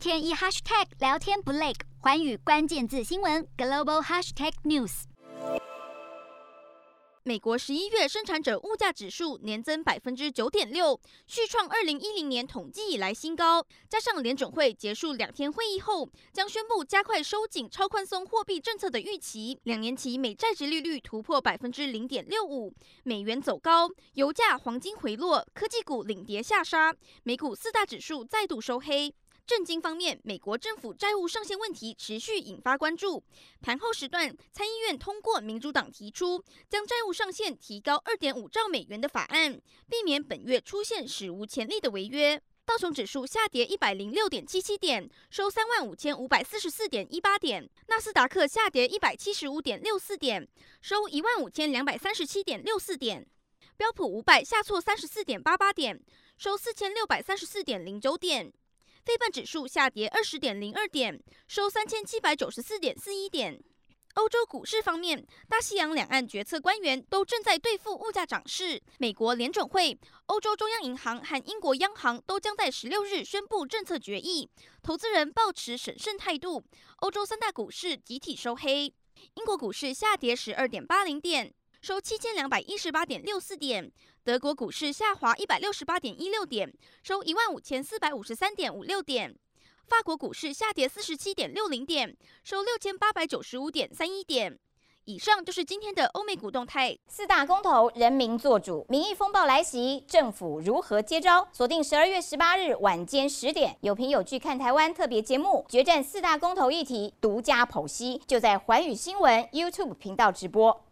天一 hashtag 聊天不累，环宇关键字新闻 global hashtag news。美国十一月生产者物价指数年增百分之九点六，续创二零一零年统计以来新高。加上联准会结束两天会议后，将宣布加快收紧超宽松货币政策的预期，两年期美债殖利率突破百分之零点六五，美元走高，油价、黄金回落，科技股领跌下杀，美股四大指数再度收黑。政经方面，美国政府债务上限问题持续引发关注。盘后时段，参议院通过民主党提出将债务上限提高二点五兆美元的法案，避免本月出现史无前例的违约。道琼指数下跌一百零六点七七点，收三万五千五百四十四点一八点；纳斯达克下跌一百七十五点六四点，收一万五千两百三十七点六四点；标普五百下挫三十四点八八点，收四千六百三十四点零九点。费半指数下跌二十点零二点，收三千七百九十四点四一点。欧洲股市方面，大西洋两岸决策官员都正在对付物价涨势。美国联准会、欧洲中央银行和英国央行都将在十六日宣布政策决议，投资人抱持审慎态度。欧洲三大股市集体收黑，英国股市下跌十二点八零点。收七千两百一十八点六四点，德国股市下滑一百六十八点一六点，收一万五千四百五十三点五六点。法国股市下跌四十七点六零点，收六千八百九十五点三一点。以上就是今天的欧美股动态。四大公投，人民做主，民意风暴来袭，政府如何接招？锁定十二月十八日晚间十点，有凭有据看台湾特别节目，决战四大公投议题，独家剖析，就在环宇新闻 YouTube 频道直播。